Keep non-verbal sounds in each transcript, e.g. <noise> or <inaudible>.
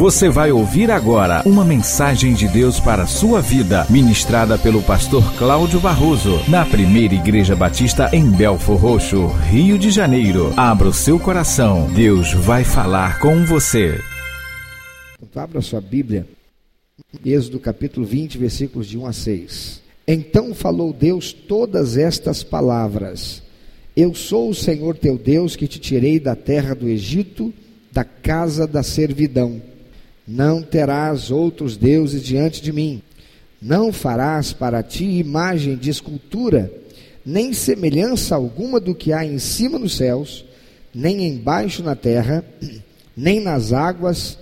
Você vai ouvir agora uma mensagem de Deus para a sua vida, ministrada pelo pastor Cláudio Barroso, na primeira Igreja Batista em Belfor Roxo, Rio de Janeiro. Abra o seu coração, Deus vai falar com você. Então, abra sua Bíblia, Êxodo capítulo 20, versículos de 1 a 6. Então falou Deus todas estas palavras: Eu sou o Senhor teu Deus que te tirei da terra do Egito da casa da servidão. Não terás outros deuses diante de mim. Não farás para ti imagem de escultura, nem semelhança alguma do que há em cima nos céus, nem embaixo na terra, <clears throat> nem nas águas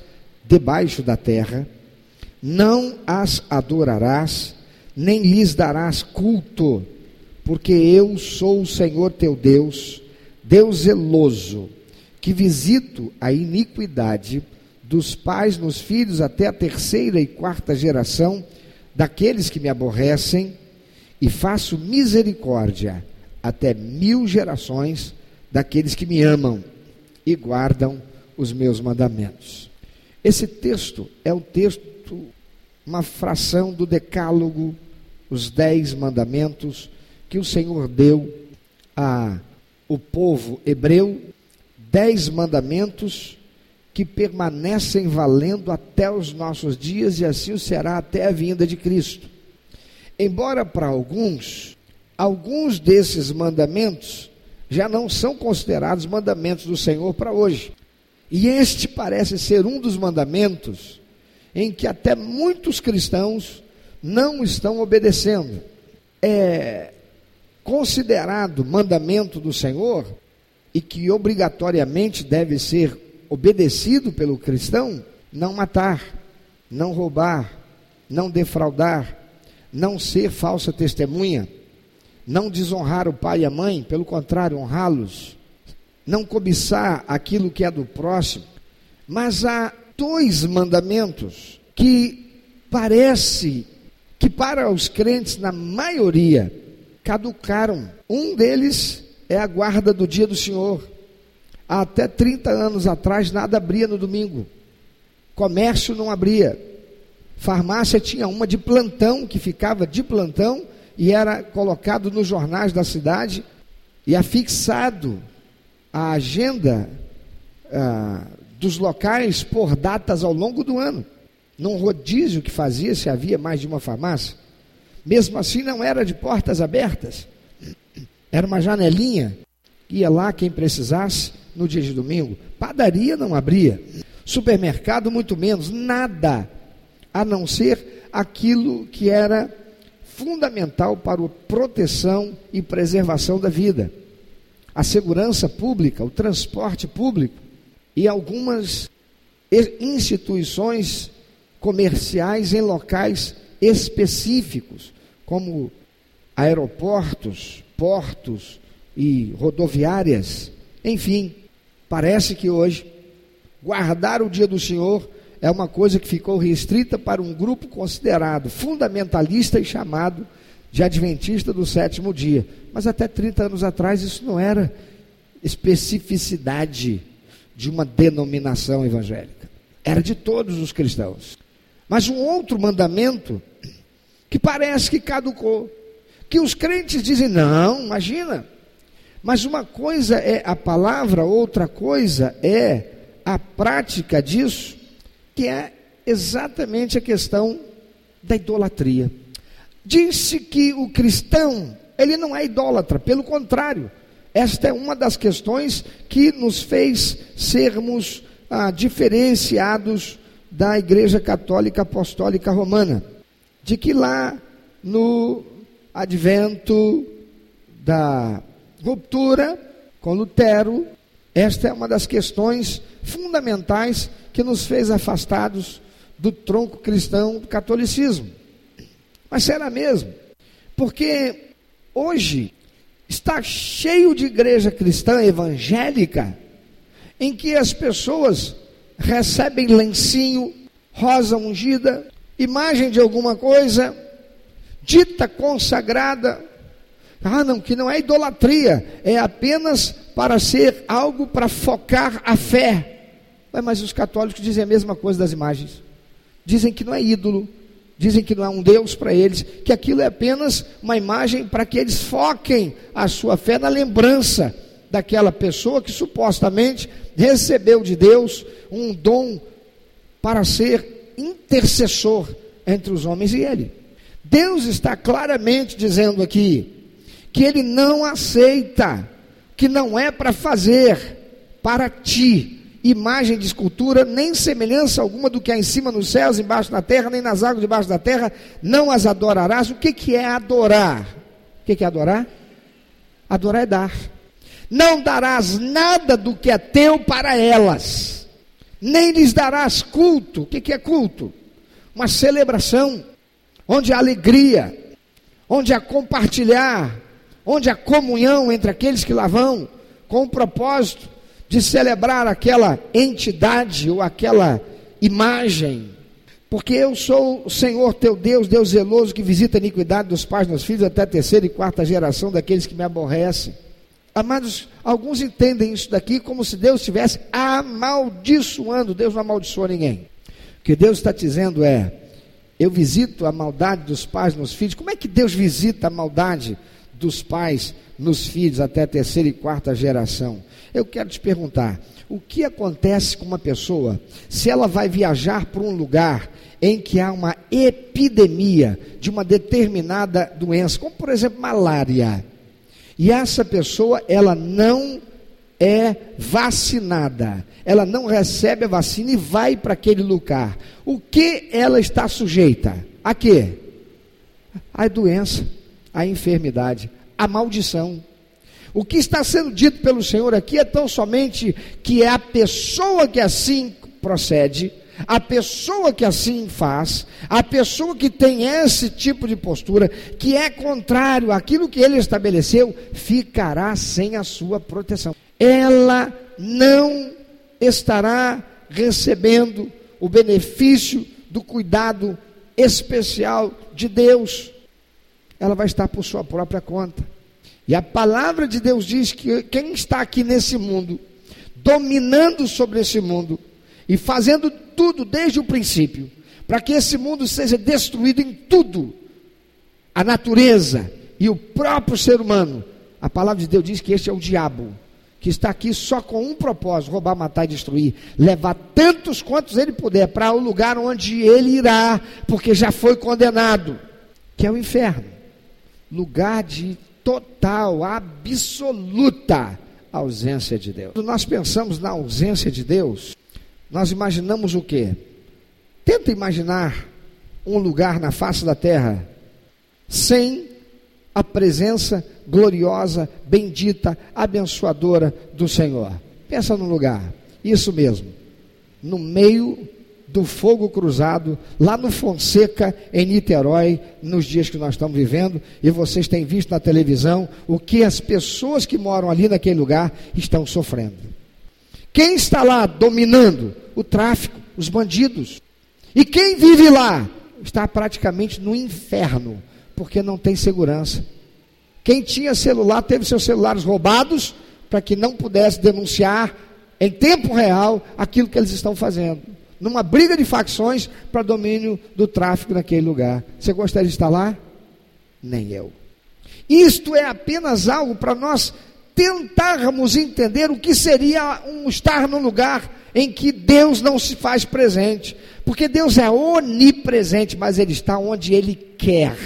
debaixo da terra. Não as adorarás, nem lhes darás culto, porque eu sou o Senhor teu Deus, Deus zeloso que visito a iniquidade dos pais nos filhos até a terceira e quarta geração daqueles que me aborrecem, e faço misericórdia até mil gerações daqueles que me amam e guardam os meus mandamentos. Esse texto é o texto, uma fração do Decálogo, os dez mandamentos que o Senhor deu a o povo hebreu dez mandamentos que permanecem valendo até os nossos dias e assim será até a vinda de Cristo. Embora para alguns, alguns desses mandamentos já não são considerados mandamentos do Senhor para hoje. E este parece ser um dos mandamentos em que até muitos cristãos não estão obedecendo. É considerado mandamento do Senhor e que obrigatoriamente deve ser obedecido pelo cristão, não matar, não roubar, não defraudar, não ser falsa testemunha, não desonrar o pai e a mãe, pelo contrário, honrá-los, não cobiçar aquilo que é do próximo. Mas há dois mandamentos que parece que para os crentes, na maioria, caducaram. Um deles é a guarda do dia do Senhor. Até 30 anos atrás nada abria no domingo. Comércio não abria. Farmácia tinha uma de plantão, que ficava de plantão e era colocado nos jornais da cidade e afixado a agenda ah, dos locais por datas ao longo do ano. Num rodízio que fazia, se havia mais de uma farmácia. Mesmo assim, não era de portas abertas. Era uma janelinha, ia lá quem precisasse no dia de domingo. Padaria não abria, supermercado muito menos, nada, a não ser aquilo que era fundamental para a proteção e preservação da vida. A segurança pública, o transporte público e algumas instituições comerciais em locais específicos, como aeroportos, portos e rodoviárias. Enfim, parece que hoje guardar o dia do Senhor é uma coisa que ficou restrita para um grupo considerado fundamentalista e chamado de adventista do sétimo dia. Mas até 30 anos atrás isso não era especificidade de uma denominação evangélica. Era de todos os cristãos. Mas um outro mandamento que parece que caducou que os crentes dizem, não, imagina. Mas uma coisa é a palavra, outra coisa é a prática disso, que é exatamente a questão da idolatria. Disse que o cristão, ele não é idólatra, pelo contrário, esta é uma das questões que nos fez sermos ah, diferenciados da Igreja Católica Apostólica Romana, de que lá no advento da ruptura com Lutero, esta é uma das questões fundamentais que nos fez afastados do tronco cristão do catolicismo. Mas será mesmo? Porque hoje está cheio de igreja cristã evangélica em que as pessoas recebem lencinho, rosa ungida, imagem de alguma coisa, dita consagrada. Ah, não, que não é idolatria, é apenas para ser algo para focar a fé. mas os católicos dizem a mesma coisa das imagens. Dizem que não é ídolo, dizem que não é um Deus para eles, que aquilo é apenas uma imagem para que eles foquem a sua fé na lembrança daquela pessoa que supostamente recebeu de Deus um dom para ser intercessor entre os homens e ele. Deus está claramente dizendo aqui que ele não aceita, que não é para fazer para ti imagem de escultura, nem semelhança alguma do que há em cima nos céus, embaixo na terra, nem nas águas debaixo da terra, não as adorarás. O que, que é adorar? O que, que é adorar? Adorar é dar. Não darás nada do que é teu para elas, nem lhes darás culto. O que, que é culto? Uma celebração, onde há alegria, onde há compartilhar, onde há comunhão entre aqueles que lá vão, com o propósito de celebrar aquela entidade ou aquela imagem. Porque eu sou o Senhor teu Deus, Deus zeloso, que visita a iniquidade dos pais nos filhos até a terceira e quarta geração daqueles que me aborrecem. Amados, alguns entendem isso daqui como se Deus estivesse amaldiçoando. Deus não amaldiçoa ninguém. O que Deus está dizendo é: eu visito a maldade dos pais nos filhos. Como é que Deus visita a maldade dos pais nos filhos até a terceira e quarta geração? Eu quero te perguntar: o que acontece com uma pessoa se ela vai viajar para um lugar em que há uma epidemia de uma determinada doença, como por exemplo malária? E essa pessoa, ela não é vacinada, ela não recebe a vacina e vai para aquele lugar. O que ela está sujeita? A quê? A doença, a enfermidade, a maldição. O que está sendo dito pelo Senhor aqui é tão somente que é a pessoa que assim procede, a pessoa que assim faz, a pessoa que tem esse tipo de postura, que é contrário àquilo que ele estabeleceu, ficará sem a sua proteção. Ela não estará recebendo o benefício do cuidado especial de Deus. Ela vai estar por sua própria conta. E a palavra de Deus diz que quem está aqui nesse mundo, dominando sobre esse mundo, e fazendo tudo desde o princípio, para que esse mundo seja destruído em tudo. A natureza e o próprio ser humano. A palavra de Deus diz que este é o diabo, que está aqui só com um propósito: roubar, matar e destruir. Levar tantos quantos ele puder para o lugar onde ele irá, porque já foi condenado, que é o inferno lugar de total, absoluta ausência de Deus. Quando nós pensamos na ausência de Deus, nós imaginamos o quê? Tenta imaginar um lugar na face da terra sem a presença gloriosa, bendita, abençoadora do Senhor. Pensa num lugar, isso mesmo, no meio do fogo cruzado, lá no Fonseca, em Niterói, nos dias que nós estamos vivendo, e vocês têm visto na televisão o que as pessoas que moram ali naquele lugar estão sofrendo. Quem está lá dominando? O tráfico, os bandidos. E quem vive lá está praticamente no inferno, porque não tem segurança. Quem tinha celular teve seus celulares roubados para que não pudesse denunciar em tempo real aquilo que eles estão fazendo. Numa briga de facções para domínio do tráfico naquele lugar. Você gostaria de estar lá? Nem eu. Isto é apenas algo para nós tentarmos entender o que seria um estar num lugar em que Deus não se faz presente. Porque Deus é onipresente, mas Ele está onde Ele quer.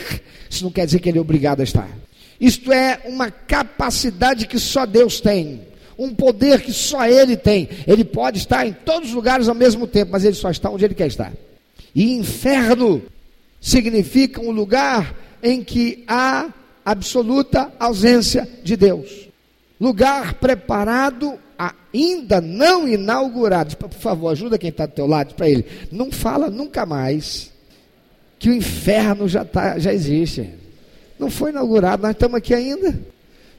Isso não quer dizer que Ele é obrigado a estar. Isto é uma capacidade que só Deus tem. Um poder que só Ele tem. Ele pode estar em todos os lugares ao mesmo tempo, mas Ele só está onde Ele quer estar. E inferno significa um lugar em que há absoluta ausência de Deus lugar preparado, ainda não inaugurado. Por favor, ajuda quem está do teu lado para ele. Não fala nunca mais que o inferno já, tá, já existe. Não foi inaugurado, nós estamos aqui ainda.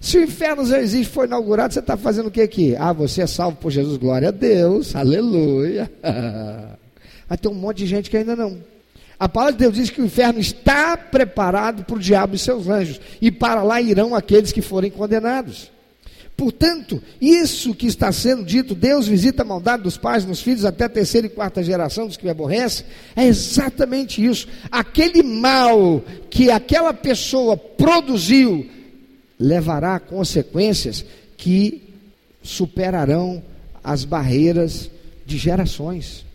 Se o inferno já existe, foi inaugurado, você está fazendo o que aqui? Ah, você é salvo por Jesus, glória a Deus, aleluia. <laughs> Mas tem um monte de gente que ainda não. A palavra de Deus diz que o inferno está preparado para o diabo e seus anjos, e para lá irão aqueles que forem condenados. Portanto, isso que está sendo dito, Deus visita a maldade dos pais nos filhos até a terceira e quarta geração dos que me aborrecem, é exatamente isso. Aquele mal que aquela pessoa produziu levará consequências que superarão as barreiras de gerações.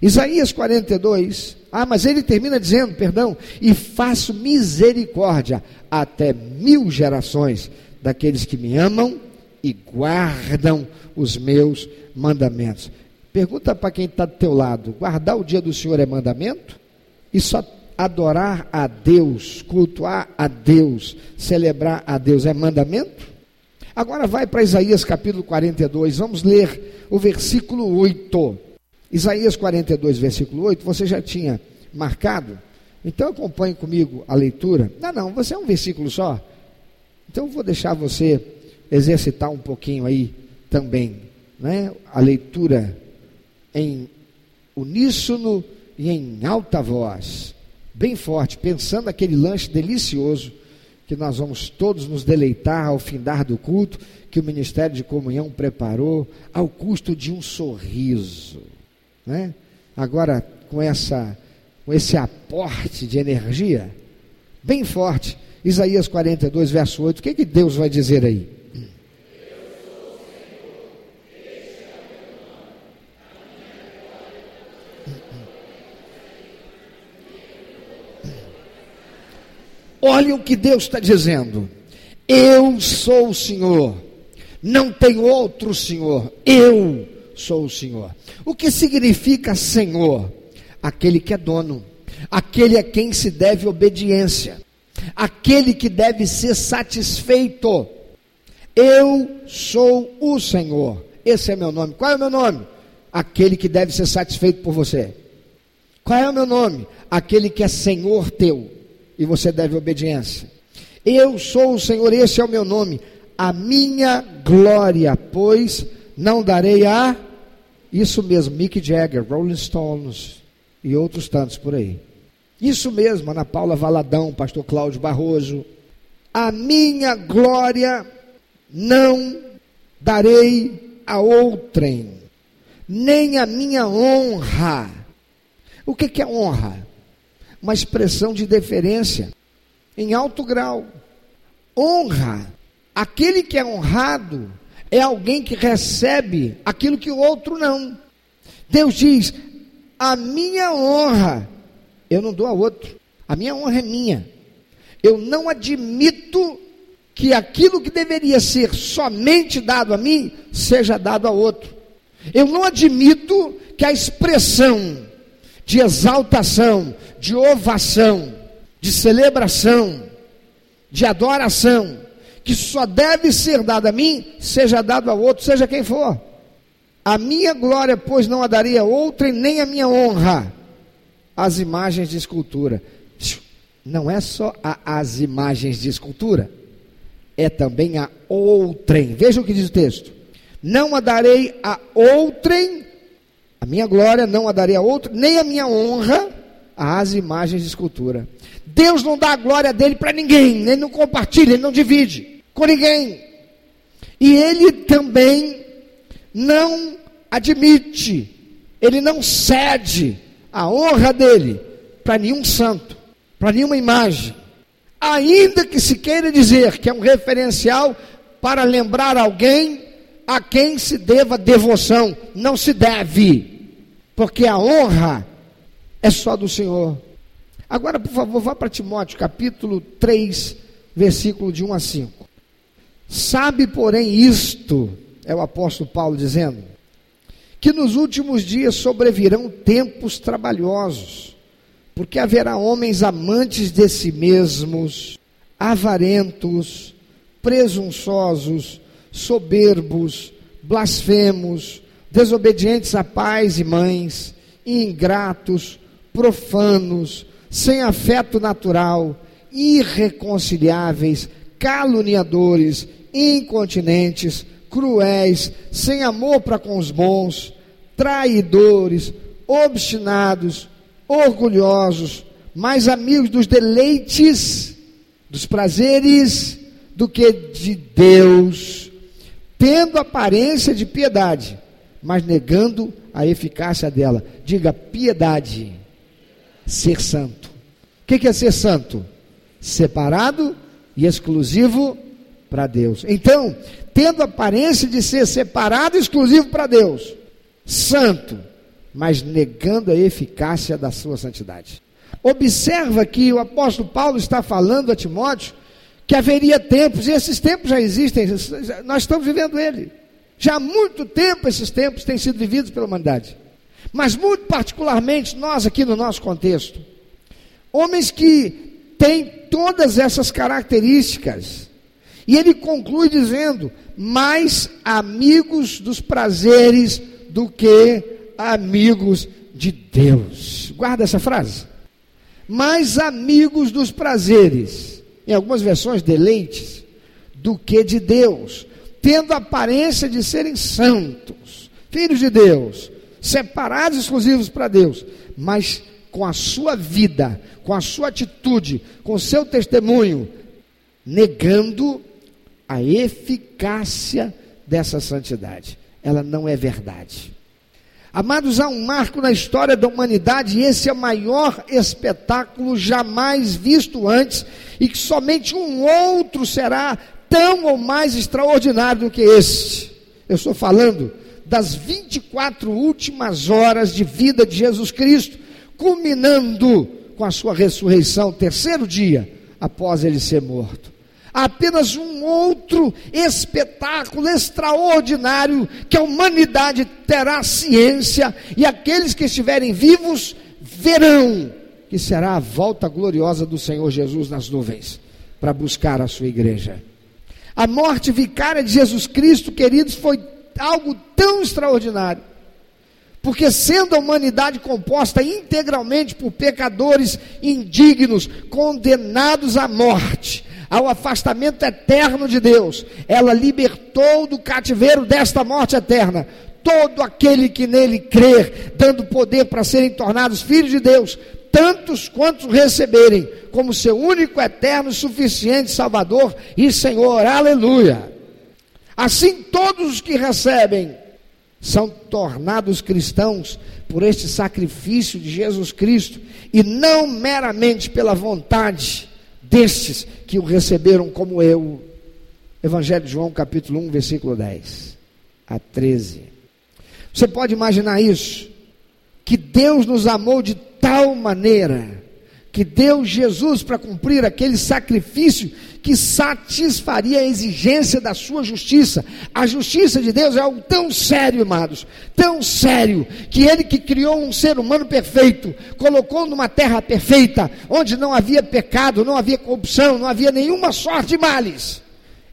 Isaías 42, ah, mas ele termina dizendo, perdão, e faço misericórdia até mil gerações daqueles que me amam e guardam os meus mandamentos. Pergunta para quem está do teu lado: guardar o dia do Senhor é mandamento? E só adorar a Deus, cultuar a Deus, celebrar a Deus é mandamento? Agora vai para Isaías capítulo 42, vamos ler o versículo 8. Isaías 42, versículo 8, você já tinha marcado? Então acompanhe comigo a leitura. Não, não, você é um versículo só. Então vou deixar você exercitar um pouquinho aí também, né? A leitura em uníssono e em alta voz, bem forte, pensando aquele lanche delicioso que nós vamos todos nos deleitar ao findar do culto que o Ministério de Comunhão preparou, ao custo de um sorriso, né? Agora com essa com esse aporte de energia bem forte, Isaías 42, verso 8, o que, que Deus vai dizer aí? Olha o que Deus está dizendo. Eu sou o Senhor, não tem outro Senhor, eu sou o Senhor. O que significa Senhor? Aquele que é dono, aquele a quem se deve obediência aquele que deve ser satisfeito. Eu sou o Senhor. Esse é meu nome. Qual é o meu nome? Aquele que deve ser satisfeito por você. Qual é o meu nome? Aquele que é Senhor teu e você deve obediência. Eu sou o Senhor, esse é o meu nome. A minha glória, pois não darei a isso mesmo, Mick Jagger, Rolling Stones e outros tantos por aí. Isso mesmo, Ana Paula Valadão, pastor Cláudio Barroso. A minha glória não darei a outrem, nem a minha honra. O que é honra? Uma expressão de deferência em alto grau. Honra, aquele que é honrado é alguém que recebe aquilo que o outro não. Deus diz: a minha honra eu não dou a outro. A minha honra é minha. Eu não admito que aquilo que deveria ser somente dado a mim seja dado a outro. Eu não admito que a expressão de exaltação, de ovação, de celebração, de adoração, que só deve ser dada a mim, seja dado a outro, seja quem for. A minha glória, pois, não a daria a outra, e nem a minha honra as imagens de escultura. Não é só a, as imagens de escultura, é também a outrem. Veja o que diz o texto: Não a darei a outrem, a minha glória, não a darei a outra, nem a minha honra às imagens de escultura. Deus não dá a glória dele para ninguém, ele não compartilha, ele não divide com ninguém. E ele também não admite, ele não cede a honra dele para nenhum santo, para nenhuma imagem, ainda que se queira dizer que é um referencial para lembrar alguém a quem se deva devoção, não se deve, porque a honra é só do Senhor. Agora, por favor, vá para Timóteo, capítulo 3, versículo de 1 a 5. Sabe, porém, isto, é o apóstolo Paulo dizendo, que nos últimos dias sobrevirão tempos trabalhosos, porque haverá homens amantes de si mesmos, avarentos, presunçosos, soberbos, blasfemos, desobedientes a pais e mães, ingratos, profanos, sem afeto natural, irreconciliáveis, caluniadores, incontinentes, cruéis, sem amor para com os bons, traidores, obstinados, orgulhosos, mais amigos dos deleites, dos prazeres, do que de Deus, tendo aparência de piedade, mas negando a eficácia dela. Diga piedade, ser santo. O que é ser santo? Separado e exclusivo para Deus. Então, tendo aparência de ser separado e exclusivo para Deus, santo, mas negando a eficácia da sua santidade. Observa que o apóstolo Paulo está falando a Timóteo que haveria tempos, e esses tempos já existem, nós estamos vivendo ele. Já há muito tempo esses tempos têm sido vividos pela humanidade. Mas muito particularmente nós aqui no nosso contexto, homens que têm todas essas características. E ele conclui dizendo: mais amigos dos prazeres do que amigos de Deus. Guarda essa frase. Mais amigos dos prazeres, em algumas versões, deleites, do que de Deus, tendo aparência de serem santos, filhos de Deus, separados exclusivos para Deus, mas com a sua vida, com a sua atitude, com o seu testemunho, negando a eficácia dessa santidade. Ela não é verdade. Amados, há um marco na história da humanidade e esse é o maior espetáculo jamais visto antes e que somente um outro será tão ou mais extraordinário do que este. Eu estou falando das 24 últimas horas de vida de Jesus Cristo, culminando com a sua ressurreição, terceiro dia após ele ser morto. Apenas um outro espetáculo extraordinário que a humanidade terá ciência e aqueles que estiverem vivos verão, que será a volta gloriosa do Senhor Jesus nas nuvens para buscar a sua igreja. A morte vicária de Jesus Cristo, queridos, foi algo tão extraordinário. Porque sendo a humanidade composta integralmente por pecadores indignos, condenados à morte, ao afastamento eterno de Deus, ela libertou do cativeiro desta morte eterna todo aquele que nele crer, dando poder para serem tornados filhos de Deus, tantos quantos receberem como seu único, eterno, suficiente Salvador e Senhor. Aleluia. Assim, todos os que recebem são tornados cristãos por este sacrifício de Jesus Cristo e não meramente pela vontade destes que o receberam como eu. Evangelho de João, capítulo 1, versículo 10 a 13. Você pode imaginar isso? Que Deus nos amou de tal maneira que deu Jesus para cumprir aquele sacrifício que satisfaria a exigência da sua justiça. A justiça de Deus é algo tão sério, amados, tão sério, que ele que criou um ser humano perfeito, colocou numa terra perfeita, onde não havia pecado, não havia corrupção, não havia nenhuma sorte de males.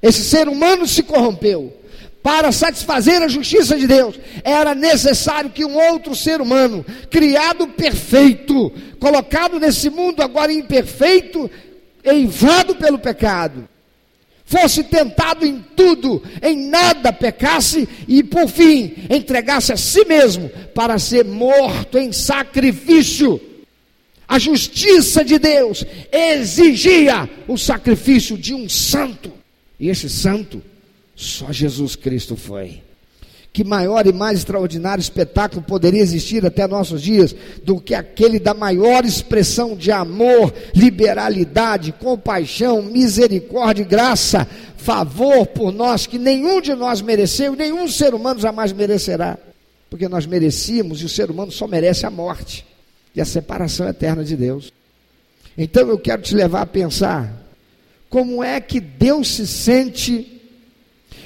Esse ser humano se corrompeu para satisfazer a justiça de Deus, era necessário que um outro ser humano, criado perfeito, colocado nesse mundo agora imperfeito, eivado pelo pecado, fosse tentado em tudo, em nada pecasse e por fim entregasse a si mesmo para ser morto em sacrifício. A justiça de Deus exigia o sacrifício de um santo, e esse santo só Jesus Cristo foi. Que maior e mais extraordinário espetáculo poderia existir até nossos dias do que aquele da maior expressão de amor, liberalidade, compaixão, misericórdia e graça, favor por nós que nenhum de nós mereceu, nenhum ser humano jamais merecerá, porque nós merecíamos e o ser humano só merece a morte e a separação eterna de Deus. Então eu quero te levar a pensar como é que Deus se sente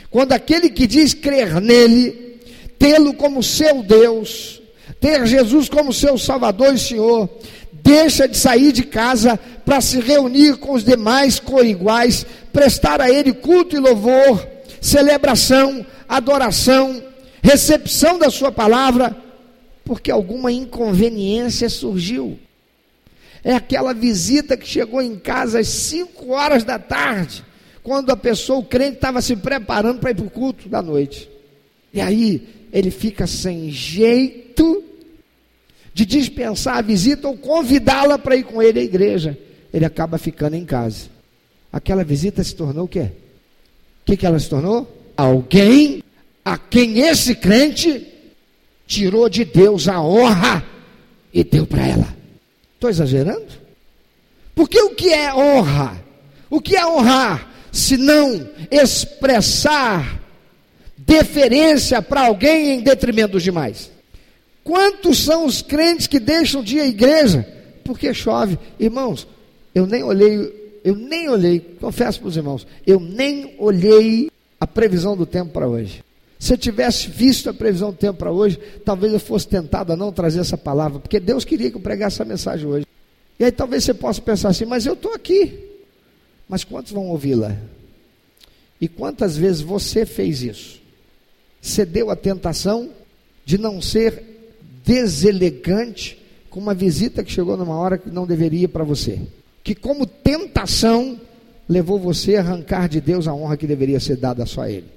quando aquele que diz crer nele, tê-lo como seu Deus, ter Jesus como seu Salvador e Senhor, deixa de sair de casa para se reunir com os demais coiguais, prestar a Ele culto e louvor, celebração, adoração, recepção da Sua palavra, porque alguma inconveniência surgiu. É aquela visita que chegou em casa às 5 horas da tarde quando a pessoa, o crente, estava se preparando para ir para o culto da noite. E aí ele fica sem jeito de dispensar a visita ou convidá-la para ir com ele à igreja. Ele acaba ficando em casa. Aquela visita se tornou o quê? O que, que ela se tornou? Alguém a quem esse crente tirou de Deus a honra e deu para ela. Estou exagerando? Porque o que é honra? O que é honrar? Se não expressar deferência para alguém em detrimento dos demais. Quantos são os crentes que deixam de ir à igreja porque chove? Irmãos, eu nem olhei, eu nem olhei, confesso para os irmãos, eu nem olhei a previsão do tempo para hoje. Se eu tivesse visto a previsão do tempo para hoje, talvez eu fosse tentado a não trazer essa palavra, porque Deus queria que eu pregasse essa mensagem hoje. E aí talvez você possa pensar assim, mas eu estou aqui. Mas quantos vão ouvi-la? E quantas vezes você fez isso? Cedeu à tentação de não ser deselegante com uma visita que chegou numa hora que não deveria para você. Que como tentação levou você a arrancar de Deus a honra que deveria ser dada só a Ele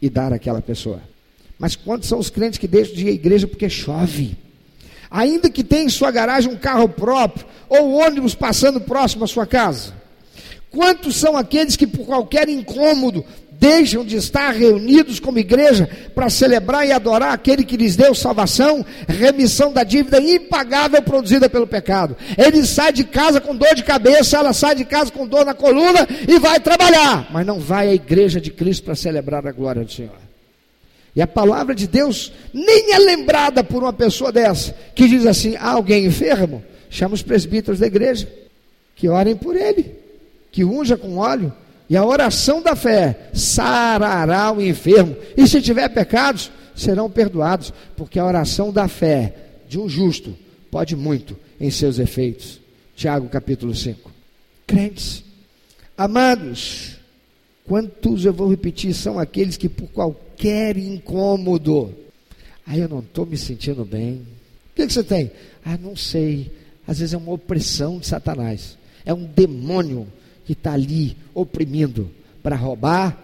e dar àquela pessoa. Mas quantos são os crentes que deixam de ir à igreja porque chove? Ainda que tenha em sua garagem um carro próprio ou ônibus passando próximo à sua casa. Quantos são aqueles que por qualquer incômodo deixam de estar reunidos como igreja para celebrar e adorar aquele que lhes deu salvação, remissão da dívida impagável produzida pelo pecado. Ele sai de casa com dor de cabeça, ela sai de casa com dor na coluna e vai trabalhar, mas não vai à igreja de Cristo para celebrar a glória do Senhor. E a palavra de Deus nem é lembrada por uma pessoa dessa, que diz assim: ah, alguém enfermo, chama os presbíteros da igreja, que orem por ele, que unja com óleo e a oração da fé sarará o enfermo. E se tiver pecados, serão perdoados, porque a oração da fé de um justo pode muito em seus efeitos. Tiago capítulo 5. Crentes, amados, quantos eu vou repetir são aqueles que por qualquer incômodo, aí eu não estou me sentindo bem. O que, que você tem? Ah, não sei. Às vezes é uma opressão de Satanás, é um demônio que está ali oprimindo para roubar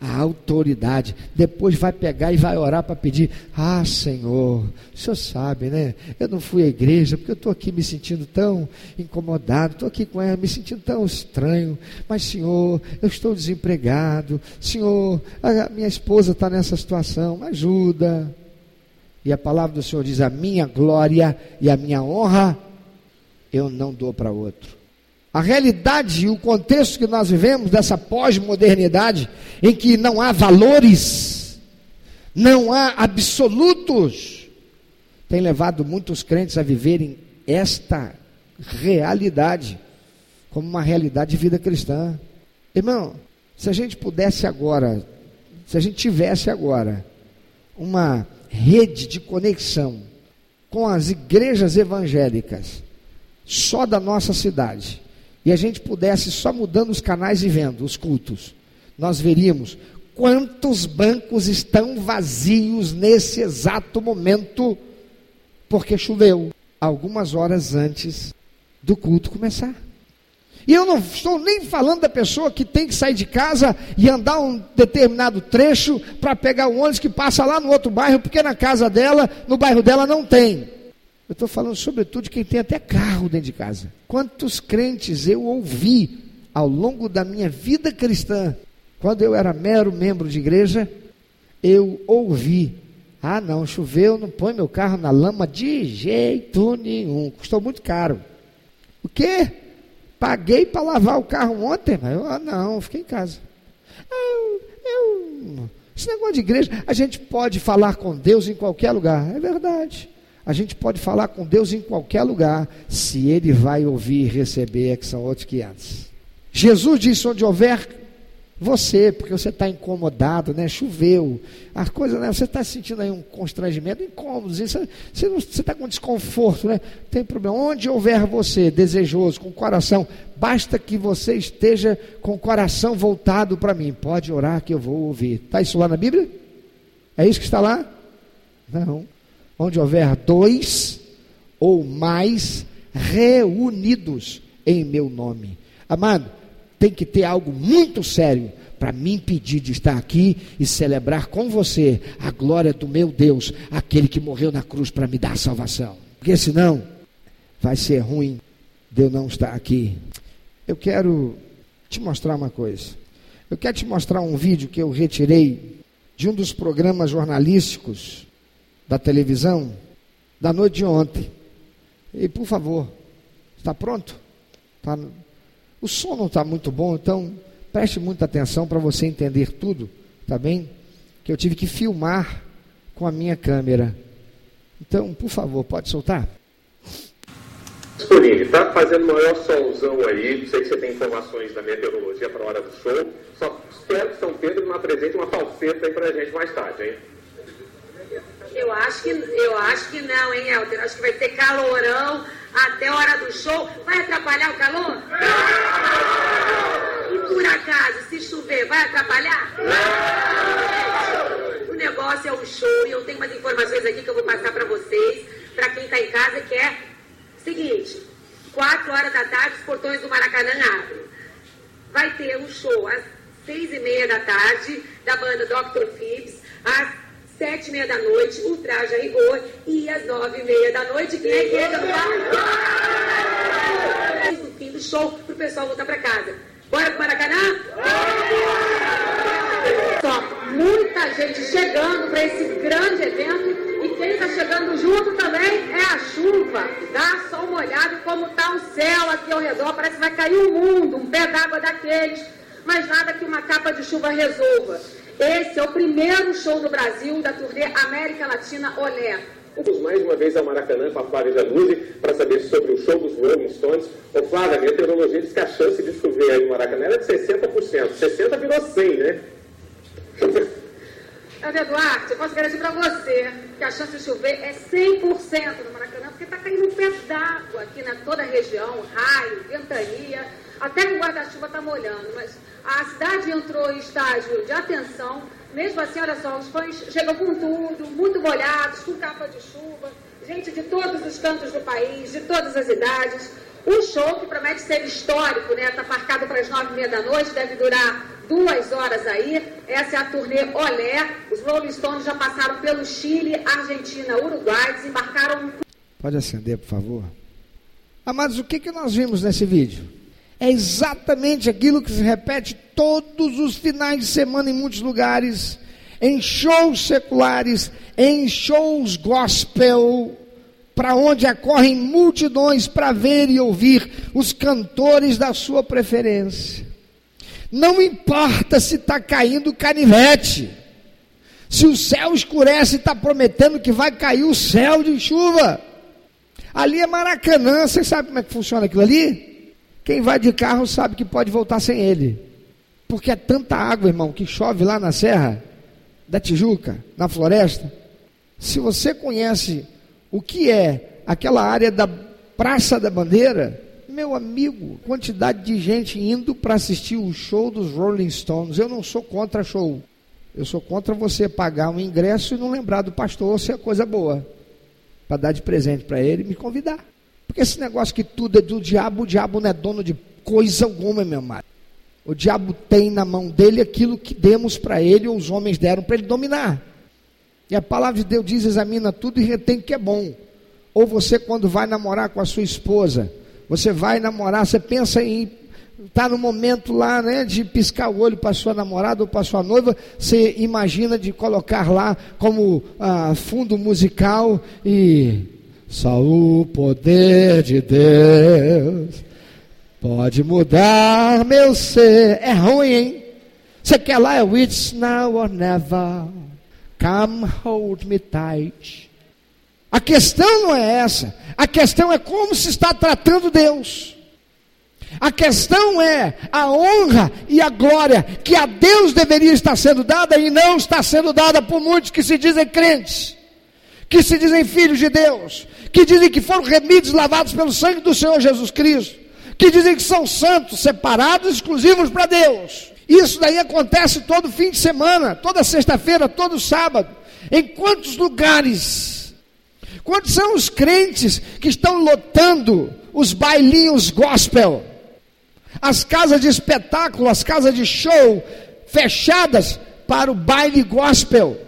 a autoridade. Depois vai pegar e vai orar para pedir: Ah, Senhor, o Senhor sabe, né? Eu não fui à igreja porque eu estou aqui me sentindo tão incomodado, estou aqui com ela me sentindo tão estranho. Mas, Senhor, eu estou desempregado. Senhor, a minha esposa está nessa situação, me ajuda. E a palavra do Senhor diz: A minha glória e a minha honra eu não dou para outro. A realidade e o contexto que nós vivemos dessa pós-modernidade, em que não há valores, não há absolutos, tem levado muitos crentes a viverem esta realidade como uma realidade de vida cristã. Irmão, se a gente pudesse agora, se a gente tivesse agora uma rede de conexão com as igrejas evangélicas só da nossa cidade, e a gente pudesse só mudando os canais e vendo os cultos, nós veríamos quantos bancos estão vazios nesse exato momento, porque choveu algumas horas antes do culto começar. E eu não estou nem falando da pessoa que tem que sair de casa e andar um determinado trecho para pegar o ônibus que passa lá no outro bairro, porque na casa dela, no bairro dela não tem. Eu estou falando sobretudo de quem tem até carro dentro de casa. Quantos crentes eu ouvi ao longo da minha vida cristã, quando eu era mero membro de igreja, eu ouvi: ah, não, choveu, não põe meu carro na lama de jeito nenhum, custou muito caro. O quê? Paguei para lavar o carro ontem, mas eu, ah, não, fiquei em casa. Eu, eu, esse negócio de igreja, a gente pode falar com Deus em qualquer lugar, é verdade. A gente pode falar com Deus em qualquer lugar, se Ele vai ouvir e receber, é que são outros 500. Jesus disse: onde houver você, porque você está incomodado, né? Choveu, as coisas, né? Você está sentindo aí um constrangimento, incômodo, você está com desconforto, né? Tem problema. Onde houver você, desejoso, com coração, basta que você esteja com o coração voltado para mim. Pode orar que eu vou ouvir. Está isso lá na Bíblia? É isso que está lá? Não onde houver dois ou mais reunidos em meu nome. Amado, tem que ter algo muito sério para me impedir de estar aqui e celebrar com você a glória do meu Deus, aquele que morreu na cruz para me dar salvação. Porque senão vai ser ruim de eu não estar aqui. Eu quero te mostrar uma coisa. Eu quero te mostrar um vídeo que eu retirei de um dos programas jornalísticos da televisão da noite de ontem. E por favor, está pronto? Tá, o som não está muito bom, então preste muita atenção para você entender tudo, tá bem? Que eu tive que filmar com a minha câmera. Então, por favor, pode soltar? Disponível, tá fazendo maior solzão aí. Não sei se você tem informações da meteorologia para a hora do show. Só espero que São Pedro não apresente uma falseta aí para a gente mais tarde, hein? Eu acho que, eu acho que não, hein, Helder? Acho que vai ter calorão até a hora do show. Vai atrapalhar o calor? E por acaso, se chover, vai atrapalhar? O negócio é o show e eu tenho umas informações aqui que eu vou passar para vocês, para quem está em casa, que é seguinte: 4 horas da tarde, os portões do Maracanã abrem. Vai ter um show às seis e meia da tarde, da banda Dr. Phipps, às sete e meia da noite, ultraje a rigor, e às nove e meia da noite, quem é que entra no No fim do show, pro pessoal voltar para casa. Bora pro Maracanã? Só, muita gente chegando para esse grande evento, e quem está chegando junto também é a chuva. Dá só uma olhada como está o céu aqui ao redor, parece que vai cair o um mundo, um pé d'água daqueles, mas nada que uma capa de chuva resolva. Esse é o primeiro show do Brasil da turnê América Latina Olé. Vamos mais uma vez ao Maracanã com a Flávia Januzzi para saber sobre o show dos Rolling Stones. Ô Flávia, a meteorologia diz que a chance de chover aí no Maracanã era de 60%. 60% virou 100, né? Eduardo, eu posso garantir para você que a chance de chover é 100% no Maracanã, porque está caindo um pé d'água aqui na toda a região, raio, ventania, até que o guarda-chuva está molhando, mas a cidade entrou em estágio de atenção. Mesmo assim, olha só, os fãs chegam com tudo, muito molhados, com capa de chuva, gente de todos os cantos do país, de todas as idades. O show, que promete ser histórico, né? Está marcado para as nove e meia da noite, deve durar duas horas aí. Essa é a turnê Olé. Os Rolling Stones já passaram pelo Chile, Argentina, Uruguai, desembarcaram. Pode acender, por favor. Amados, o que, que nós vimos nesse vídeo? É exatamente aquilo que se repete todos os finais de semana em muitos lugares, em shows seculares, em shows gospel, para onde acorrem multidões para ver e ouvir os cantores da sua preferência. Não importa se está caindo canivete, se o céu escurece está prometendo que vai cair o céu de chuva. Ali é Maracanã, você sabe como é que funciona aquilo ali? Quem vai de carro sabe que pode voltar sem ele. Porque é tanta água, irmão, que chove lá na serra da Tijuca, na floresta. Se você conhece o que é aquela área da Praça da Bandeira, meu amigo, quantidade de gente indo para assistir o show dos Rolling Stones. Eu não sou contra show. Eu sou contra você pagar um ingresso e não lembrar do pastor se é coisa boa. Para dar de presente para ele e me convidar. Porque esse negócio que tudo é do diabo, o diabo não é dono de coisa alguma, meu amado. O diabo tem na mão dele aquilo que demos para ele, ou os homens deram para ele dominar. E a palavra de Deus diz: examina tudo e retém o que é bom. Ou você, quando vai namorar com a sua esposa, você vai namorar, você pensa em está no momento lá, né, de piscar o olho para sua namorada ou para sua noiva, você imagina de colocar lá como ah, fundo musical e só o poder de Deus pode mudar meu ser. É ruim, hein? Você quer lá, é It's now or never. Come hold me tight. A questão não é essa. A questão é como se está tratando Deus. A questão é a honra e a glória que a Deus deveria estar sendo dada e não está sendo dada por muitos que se dizem crentes, que se dizem filhos de Deus, que dizem que foram remidos, lavados pelo sangue do Senhor Jesus Cristo, que dizem que são santos, separados, exclusivos para Deus. Isso daí acontece todo fim de semana, toda sexta-feira, todo sábado. Em quantos lugares? Quantos são os crentes que estão lotando os bailinhos gospel? As casas de espetáculo, as casas de show fechadas para o baile gospel.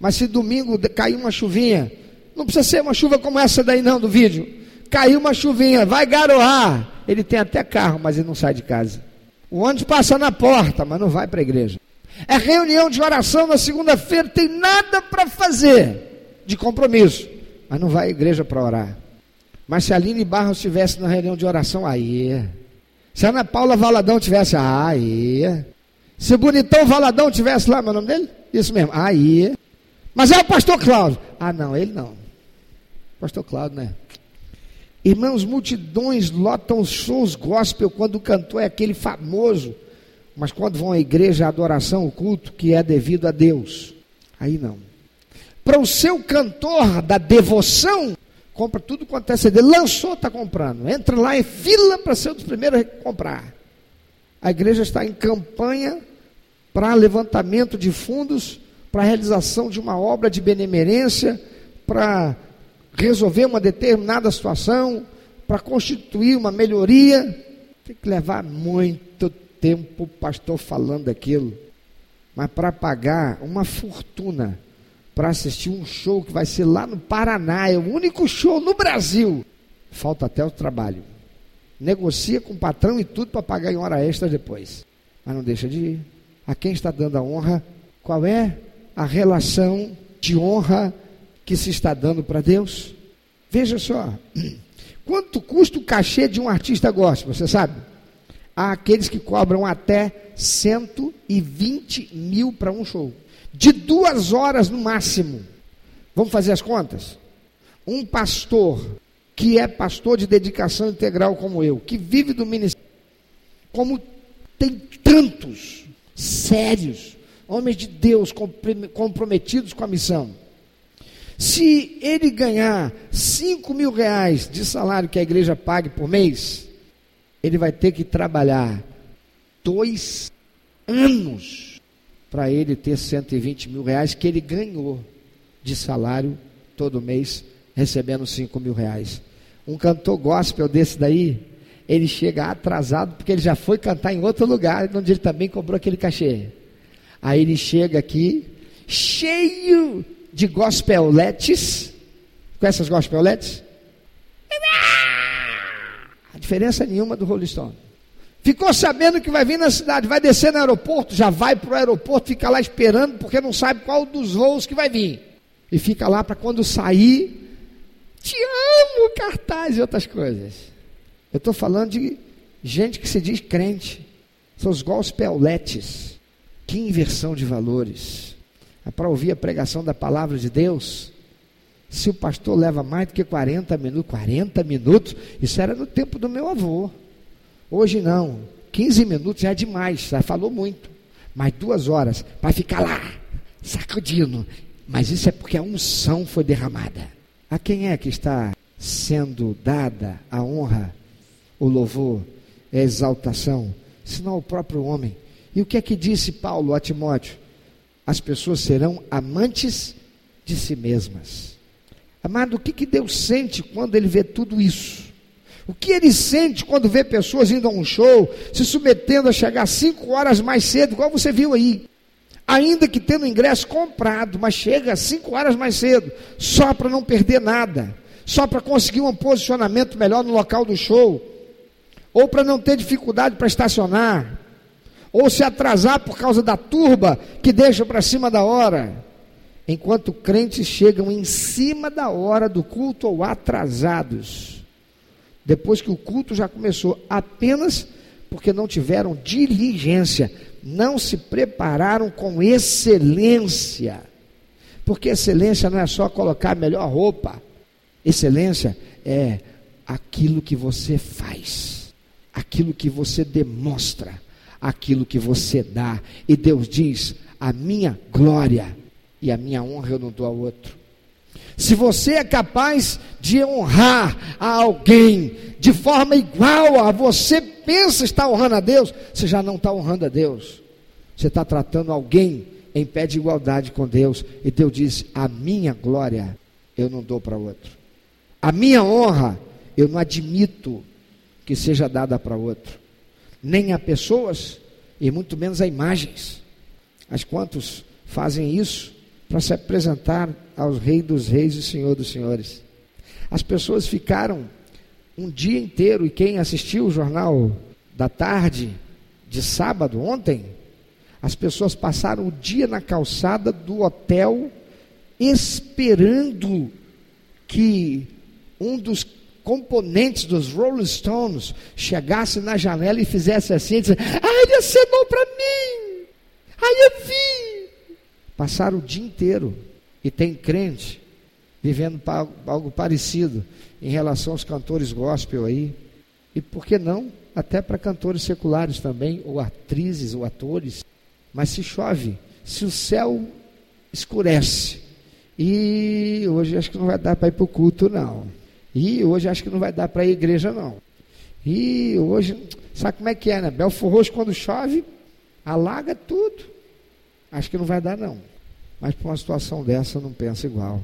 Mas se domingo cair uma chuvinha, não precisa ser uma chuva como essa daí não do vídeo. Caiu uma chuvinha, vai garoar. Ele tem até carro, mas ele não sai de casa. O ônibus passa na porta, mas não vai para a igreja. É reunião de oração na segunda-feira, tem nada para fazer de compromisso, mas não vai à igreja para orar. Mas se a Aline Barros estivesse na reunião de oração, aí. Se a Ana Paula Valadão tivesse, aí. Se o Bonitão Valadão tivesse lá, meu nome dele? Isso mesmo, aí. Mas é o pastor Cláudio. Ah, não, ele não. Pastor Cláudio, né? Irmãos, multidões lotam shows gospel quando o cantor é aquele famoso. Mas quando vão à igreja, a adoração, o culto, que é devido a Deus. Aí não. Para o seu cantor da devoção, compra tudo quanto é CD. Lançou, está comprando. Entra lá em fila para ser um dos primeiros a comprar. A igreja está em campanha para levantamento de fundos, para realização de uma obra de benemerência, para resolver uma determinada situação, para constituir uma melhoria. Tem que levar muito tempo o pastor falando aquilo. Mas para pagar uma fortuna para assistir um show que vai ser lá no Paraná, é o único show no Brasil. Falta até o trabalho. Negocia com o patrão e tudo para pagar em hora extra depois. Mas não deixa de ir. A quem está dando a honra? Qual é a relação de honra que se está dando para Deus? Veja só. <clears throat> Quanto custa o cachê de um artista gospel, você sabe? Há aqueles que cobram até 120 mil para um show. De duas horas no máximo. Vamos fazer as contas? Um pastor que é pastor de dedicação integral como eu, que vive do ministério, como tem tantos sérios, homens de Deus comprometidos com a missão. Se ele ganhar 5 mil reais de salário que a igreja pague por mês, ele vai ter que trabalhar dois anos para ele ter 120 mil reais que ele ganhou de salário todo mês, recebendo 5 mil reais. Um cantor gospel desse daí, ele chega atrasado porque ele já foi cantar em outro lugar, onde ele também cobrou aquele cachê. Aí ele chega aqui, cheio de gospeletes. Conhece as gospeletes? A diferença nenhuma do Rolling Stone. Ficou sabendo que vai vir na cidade, vai descer no aeroporto, já vai para o aeroporto, fica lá esperando, porque não sabe qual dos voos que vai vir. E fica lá para quando sair, te amo, cartaz e outras coisas. Eu estou falando de gente que se diz crente. São os gospeletes. Que inversão de valores. É para ouvir a pregação da palavra de Deus. Se o pastor leva mais do que 40 minutos, 40 minutos, isso era no tempo do meu avô. Hoje não. 15 minutos já é demais, já falou muito. Mas duas horas para ficar lá, sacudindo. Mas isso é porque a unção foi derramada. A quem é que está sendo dada a honra, o louvor, a exaltação, senão ao próprio homem? E o que é que disse Paulo a Timóteo? As pessoas serão amantes de si mesmas. Amado, o que, que Deus sente quando Ele vê tudo isso? O que ele sente quando vê pessoas indo a um show, se submetendo a chegar cinco horas mais cedo, igual você viu aí? ainda que tendo ingresso comprado, mas chega cinco horas mais cedo, só para não perder nada, só para conseguir um posicionamento melhor no local do show, ou para não ter dificuldade para estacionar, ou se atrasar por causa da turba que deixa para cima da hora. Enquanto crentes chegam em cima da hora do culto ou atrasados, depois que o culto já começou, apenas porque não tiveram diligência não se prepararam com excelência. Porque excelência não é só colocar a melhor roupa. Excelência é aquilo que você faz, aquilo que você demonstra, aquilo que você dá. E Deus diz: a minha glória e a minha honra eu não dou a outro. Se você é capaz de honrar a alguém de forma igual a você pensa estar honrando a Deus, você já não está honrando a Deus. Você está tratando alguém em pé de igualdade com Deus. E Deus diz: A minha glória eu não dou para outro. A minha honra eu não admito que seja dada para outro. Nem a pessoas e muito menos a imagens. Mas quantos fazem isso para se apresentar aos Rei dos Reis e Senhor dos Senhores? As pessoas ficaram um dia inteiro, e quem assistiu o jornal da tarde de sábado, ontem, As pessoas passaram o dia na calçada do hotel esperando que um dos componentes dos Rolling Stones chegasse na janela e fizesse assim, disse, ah, ele acenou para mim, aí eu vi. Passaram o dia inteiro, e tem crente vivendo algo parecido em relação aos cantores gospel aí, e por que não, até para cantores seculares também, ou atrizes, ou atores, mas se chove, se o céu escurece, e hoje acho que não vai dar para ir para o culto, não. E hoje acho que não vai dar para ir à igreja, não. E hoje, sabe como é que é, né? Belfor Roxo, quando chove, alaga tudo. Acho que não vai dar, não. Mas para uma situação dessa, não pensa igual.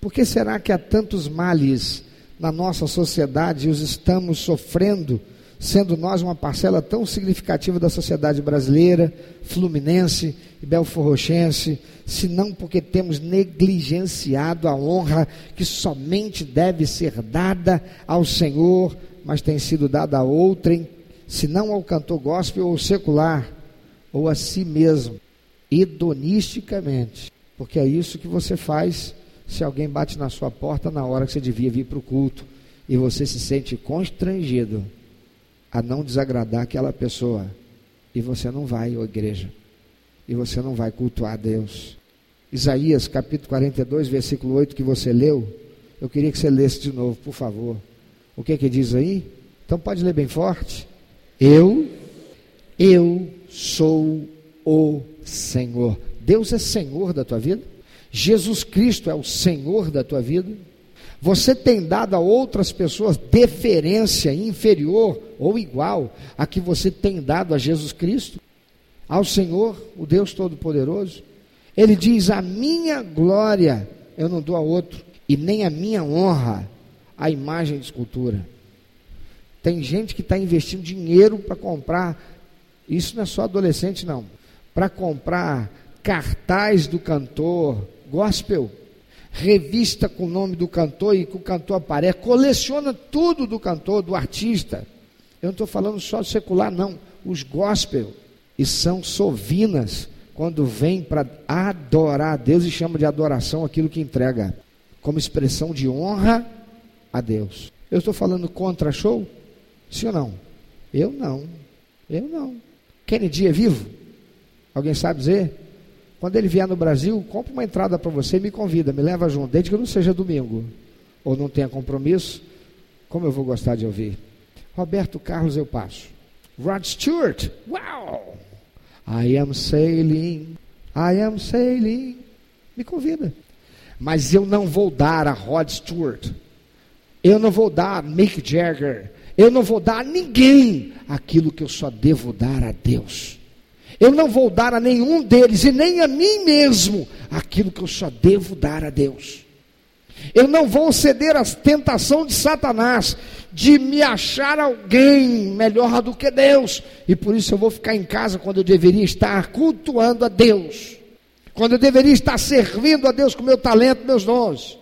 Por que será que há tantos males na nossa sociedade e os estamos sofrendo sendo nós uma parcela tão significativa da sociedade brasileira, fluminense e belforrochense, senão porque temos negligenciado a honra que somente deve ser dada ao Senhor, mas tem sido dada a outrem, se não ao cantor gospel ou secular, ou a si mesmo, hedonisticamente, porque é isso que você faz se alguém bate na sua porta na hora que você devia vir para o culto e você se sente constrangido a não desagradar aquela pessoa. E você não vai à igreja. E você não vai cultuar a Deus. Isaías capítulo 42, versículo 8 que você leu. Eu queria que você lesse de novo, por favor. O que que diz aí? Então pode ler bem forte. Eu, eu sou o Senhor. Deus é Senhor da tua vida? Jesus Cristo é o Senhor da tua vida? Você tem dado a outras pessoas deferência inferior ou igual a que você tem dado a Jesus Cristo? Ao Senhor, o Deus Todo-Poderoso? Ele diz: A minha glória eu não dou a outro, e nem a minha honra a imagem de escultura. Tem gente que está investindo dinheiro para comprar, isso não é só adolescente, não, para comprar cartaz do cantor gospel revista com o nome do cantor e que o cantor aparece, coleciona tudo do cantor, do artista. Eu não estou falando só do secular, não. Os gospel. E são sovinas quando vem para adorar a Deus e chama de adoração aquilo que entrega como expressão de honra a Deus. Eu estou falando contra show? Sim ou não? Eu não. Eu não. Kennedy é vivo? Alguém sabe dizer? Quando ele vier no Brasil, compra uma entrada para você e me convida, me leva junto, desde que não seja domingo ou não tenha compromisso. Como eu vou gostar de ouvir? Roberto Carlos, eu passo. Rod Stewart, wow! I am sailing, I am sailing. Me convida. Mas eu não vou dar a Rod Stewart, eu não vou dar a Mick Jagger, eu não vou dar a ninguém aquilo que eu só devo dar a Deus. Eu não vou dar a nenhum deles e nem a mim mesmo aquilo que eu só devo dar a Deus. Eu não vou ceder à tentação de Satanás de me achar alguém melhor do que Deus, e por isso eu vou ficar em casa quando eu deveria estar cultuando a Deus, quando eu deveria estar servindo a Deus com meu talento, meus dons.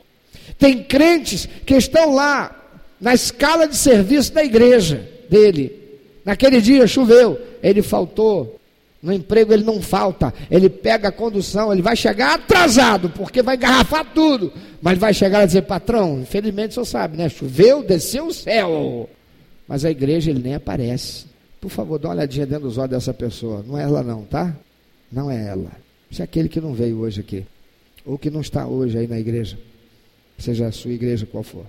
Tem crentes que estão lá na escala de serviço da igreja dele. Naquele dia choveu, ele faltou no emprego ele não falta, ele pega a condução, ele vai chegar atrasado, porque vai engarrafar tudo, mas vai chegar a dizer, patrão, infelizmente o senhor sabe, né? Choveu, desceu o céu. Mas a igreja ele nem aparece. Por favor, dá uma olhadinha dentro dos olhos dessa pessoa. Não é ela não, tá? Não é ela. Isso é aquele que não veio hoje aqui. Ou que não está hoje aí na igreja. Seja a sua igreja qual for.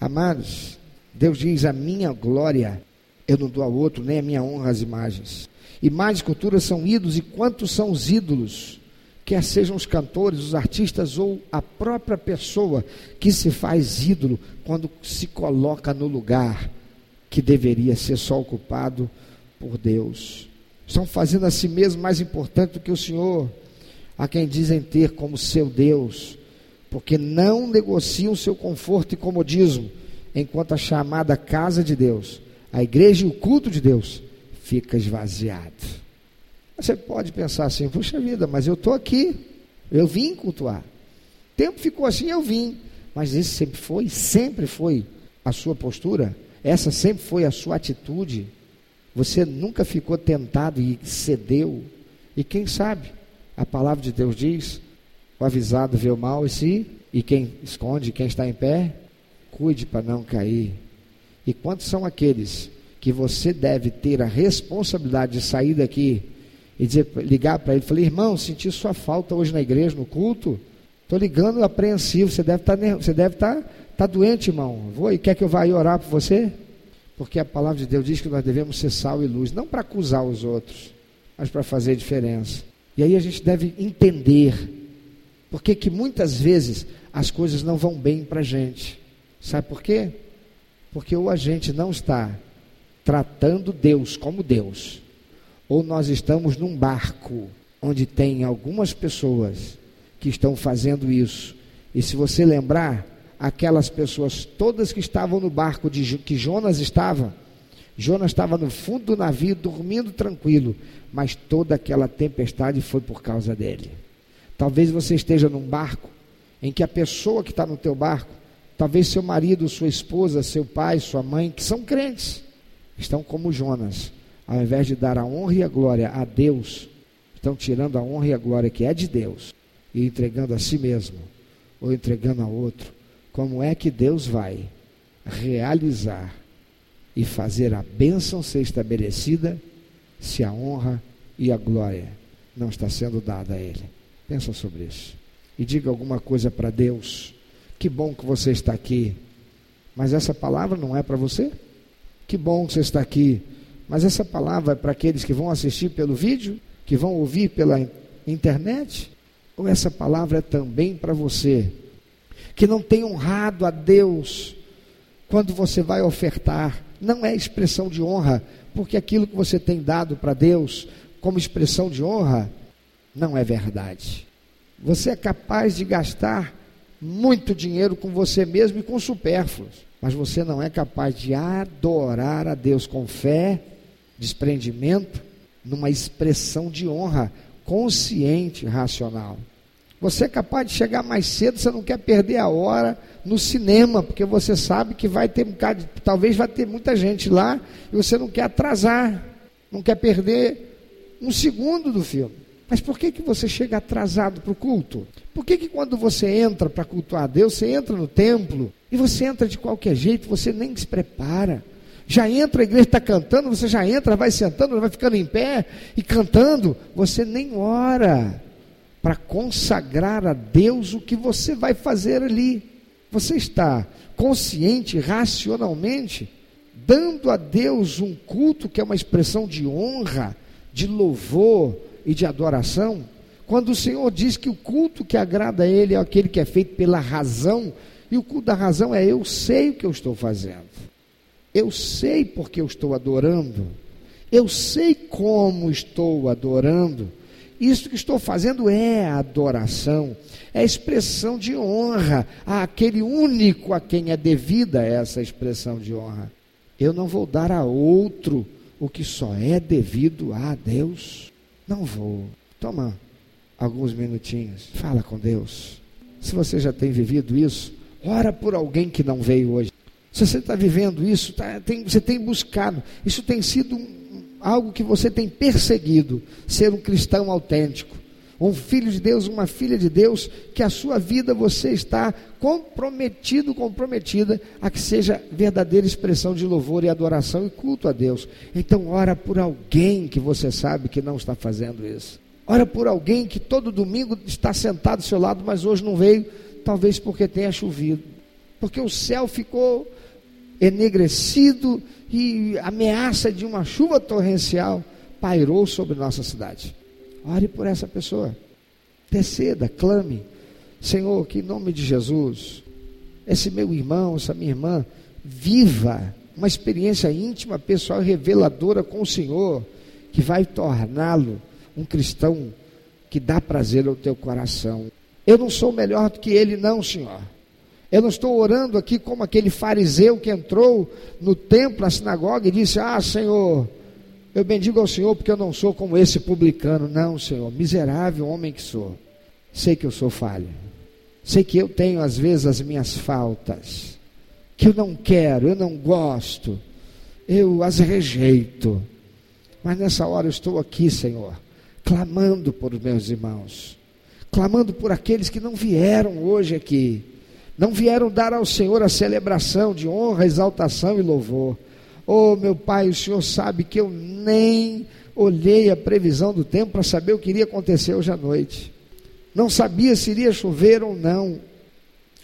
Amados, Deus diz: a minha glória eu não dou ao outro, nem a minha honra às imagens. Imagens culturas são ídolos, e quantos são os ídolos? Quer sejam os cantores, os artistas ou a própria pessoa que se faz ídolo quando se coloca no lugar que deveria ser só ocupado por Deus. Estão fazendo a si mesmo mais importante do que o Senhor, a quem dizem ter como seu Deus, porque não negociam seu conforto e comodismo, enquanto a chamada casa de Deus, a igreja e o culto de Deus fica esvaziado. Você pode pensar assim, puxa vida, mas eu estou aqui, eu vim cultuar. O tempo ficou assim, eu vim. Mas esse sempre foi, sempre foi a sua postura, essa sempre foi a sua atitude. Você nunca ficou tentado e cedeu. E quem sabe, a palavra de Deus diz: o avisado vê o mal e se, e quem esconde, quem está em pé, cuide para não cair. E quantos são aqueles que você deve ter a responsabilidade de sair daqui e dizer, ligar para ele, falei, irmão, senti sua falta hoje na igreja, no culto. Estou ligando apreensivo, você deve tá estar tá, tá doente, irmão. Vou e quer que eu vá orar por você? Porque a palavra de Deus diz que nós devemos ser sal e luz, não para acusar os outros, mas para fazer diferença. E aí a gente deve entender porque que muitas vezes as coisas não vão bem para a gente. Sabe por quê? Porque ou a gente não está tratando Deus como Deus, ou nós estamos num barco onde tem algumas pessoas que estão fazendo isso. E se você lembrar, aquelas pessoas todas que estavam no barco de que Jonas estava, Jonas estava no fundo do navio dormindo tranquilo, mas toda aquela tempestade foi por causa dele. Talvez você esteja num barco em que a pessoa que está no teu barco, talvez seu marido, sua esposa, seu pai, sua mãe, que são crentes, estão como Jonas, ao invés de dar a honra e a glória a Deus, estão tirando a honra e a glória que é de Deus e entregando a si mesmo ou entregando a outro. Como é que Deus vai realizar e fazer a bênção ser estabelecida se a honra e a glória não está sendo dada a Ele? Pensa sobre isso. E diga alguma coisa para Deus. Que bom que você está aqui. Mas essa palavra não é para você? Que bom que você está aqui. Mas essa palavra é para aqueles que vão assistir pelo vídeo, que vão ouvir pela internet? Ou essa palavra é também para você, que não tem honrado a Deus quando você vai ofertar? Não é expressão de honra, porque aquilo que você tem dado para Deus como expressão de honra não é verdade. Você é capaz de gastar muito dinheiro com você mesmo e com supérfluos, mas você não é capaz de adorar a Deus com fé, desprendimento, numa expressão de honra consciente, racional. Você é capaz de chegar mais cedo, você não quer perder a hora no cinema, porque você sabe que vai ter um bocado, talvez vai ter muita gente lá, e você não quer atrasar, não quer perder um segundo do filme. Mas por que, que você chega atrasado para o culto? Por que, que quando você entra para cultuar a Deus, você entra no templo e você entra de qualquer jeito, você nem se prepara? Já entra, a igreja está cantando, você já entra, vai sentando, vai ficando em pé e cantando, você nem ora para consagrar a Deus o que você vai fazer ali. Você está consciente, racionalmente, dando a Deus um culto que é uma expressão de honra, de louvor, e de adoração, quando o Senhor diz que o culto que agrada a Ele é aquele que é feito pela razão, e o culto da razão é eu sei o que eu estou fazendo, eu sei porque eu estou adorando, eu sei como estou adorando, isso que estou fazendo é adoração, é expressão de honra. Àquele único a quem é devida essa expressão de honra. Eu não vou dar a outro o que só é devido a Deus. Não vou. Toma alguns minutinhos. Fala com Deus. Se você já tem vivido isso, ora por alguém que não veio hoje. Se você está vivendo isso, tá, tem, você tem buscado. Isso tem sido um, algo que você tem perseguido. Ser um cristão autêntico. Um filho de Deus, uma filha de Deus, que a sua vida você está comprometido, comprometida a que seja verdadeira expressão de louvor e adoração e culto a Deus. Então, ora por alguém que você sabe que não está fazendo isso. Ora por alguém que todo domingo está sentado ao seu lado, mas hoje não veio, talvez porque tenha chovido. Porque o céu ficou enegrecido e ameaça de uma chuva torrencial pairou sobre nossa cidade. Ore por essa pessoa. Interceda, clame. Senhor, que em nome de Jesus, esse meu irmão, essa minha irmã, viva uma experiência íntima, pessoal, reveladora com o Senhor, que vai torná-lo um cristão que dá prazer ao teu coração. Eu não sou melhor do que ele, não, Senhor. Eu não estou orando aqui como aquele fariseu que entrou no templo, na sinagoga, e disse: Ah, Senhor, eu bendigo ao Senhor porque eu não sou como esse publicano. Não, Senhor, miserável homem que sou. Sei que eu sou falho. Sei que eu tenho às vezes as minhas faltas, que eu não quero, eu não gosto, eu as rejeito. Mas nessa hora eu estou aqui, Senhor, clamando por meus irmãos, clamando por aqueles que não vieram hoje aqui, não vieram dar ao Senhor a celebração de honra, exaltação e louvor. Oh, meu Pai, o Senhor sabe que eu nem olhei a previsão do tempo para saber o que iria acontecer hoje à noite. Não sabia se iria chover ou não.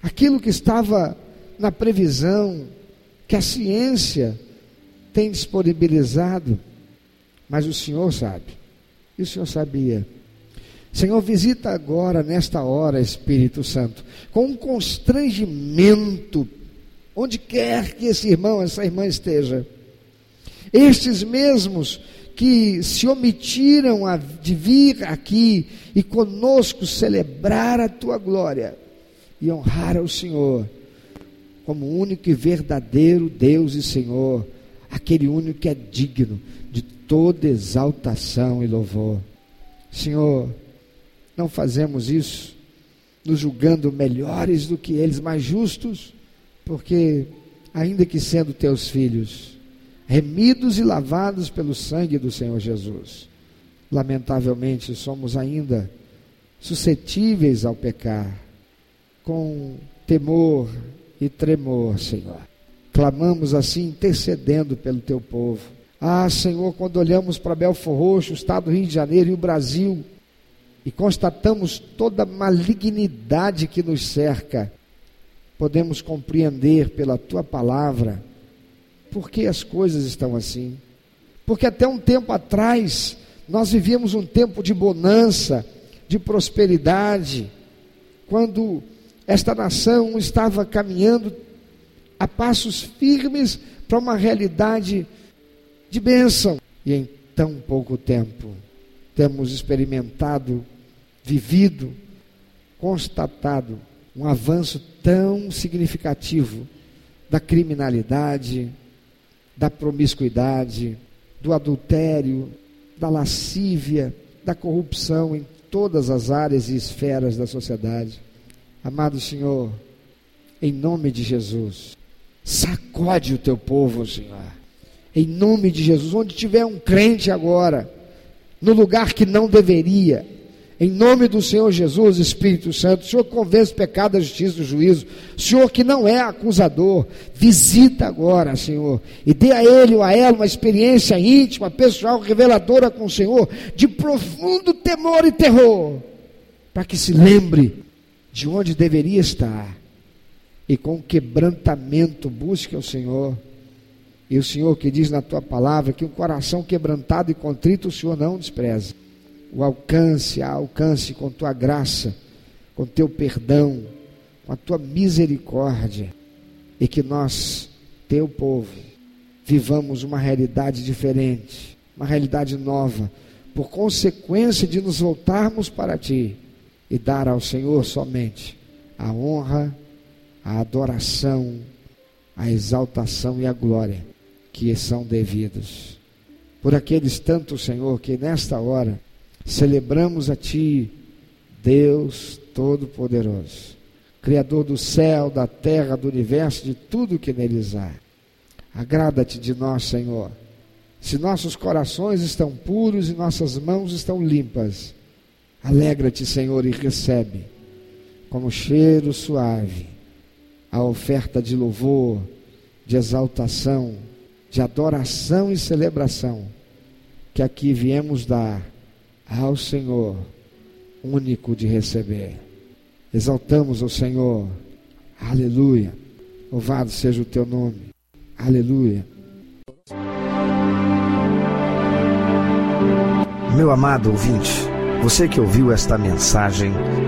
Aquilo que estava na previsão, que a ciência tem disponibilizado, mas o Senhor sabe. E o Senhor sabia. Senhor, visita agora, nesta hora, Espírito Santo, com um constrangimento, onde quer que esse irmão, essa irmã esteja. Estes mesmos que se omitiram de vir aqui e conosco celebrar a tua glória e honrar ao Senhor como único e verdadeiro Deus e Senhor, aquele único que é digno de toda exaltação e louvor. Senhor, não fazemos isso nos julgando melhores do que eles, mais justos, porque, ainda que sendo teus filhos, remidos e lavados pelo sangue do Senhor Jesus, lamentavelmente somos ainda suscetíveis ao pecar, com temor e tremor, Senhor. Clamamos assim, intercedendo pelo teu povo. Ah, Senhor, quando olhamos para Belfor Roxo, o estado do Rio de Janeiro e o Brasil, e constatamos toda a malignidade que nos cerca, podemos compreender pela tua palavra por que as coisas estão assim. Porque até um tempo atrás nós vivíamos um tempo de bonança, de prosperidade, quando esta nação estava caminhando a passos firmes para uma realidade de bênção. E em tão pouco tempo temos experimentado, vivido, constatado um avanço tão significativo da criminalidade, da promiscuidade, do adultério, da lascívia, da corrupção em todas as áreas e esferas da sociedade. Amado Senhor, em nome de Jesus, sacode o teu povo, Senhor. Em nome de Jesus, onde tiver um crente agora, no lugar que não deveria, em nome do Senhor Jesus, Espírito Santo, Senhor convence o pecado, a justiça, o juízo. Senhor que não é acusador, visita agora, Senhor, e dê a ele ou a ela uma experiência íntima, pessoal, reveladora com o Senhor, de profundo temor e terror, para que se lembre de onde deveria estar e com quebrantamento busque ao Senhor. E o Senhor que diz na tua palavra que um coração quebrantado e contrito o Senhor não despreza o alcance, a alcance com tua graça, com teu perdão, com a tua misericórdia, e que nós, teu povo, vivamos uma realidade diferente, uma realidade nova, por consequência de nos voltarmos para ti e dar ao Senhor somente a honra, a adoração, a exaltação e a glória que são devidos. Por aqueles tanto, Senhor, que nesta hora Celebramos a Ti, Deus Todo-Poderoso, Criador do céu, da terra, do universo, de tudo que neles há. Agrada-te de nós, Senhor. Se nossos corações estão puros e nossas mãos estão limpas, alegra-te, Senhor, e recebe como cheiro suave a oferta de louvor, de exaltação, de adoração e celebração que aqui viemos dar ao Senhor, único de receber. Exaltamos o Senhor. Aleluia. Louvado seja o teu nome. Aleluia. Meu amado ouvinte, você que ouviu esta mensagem,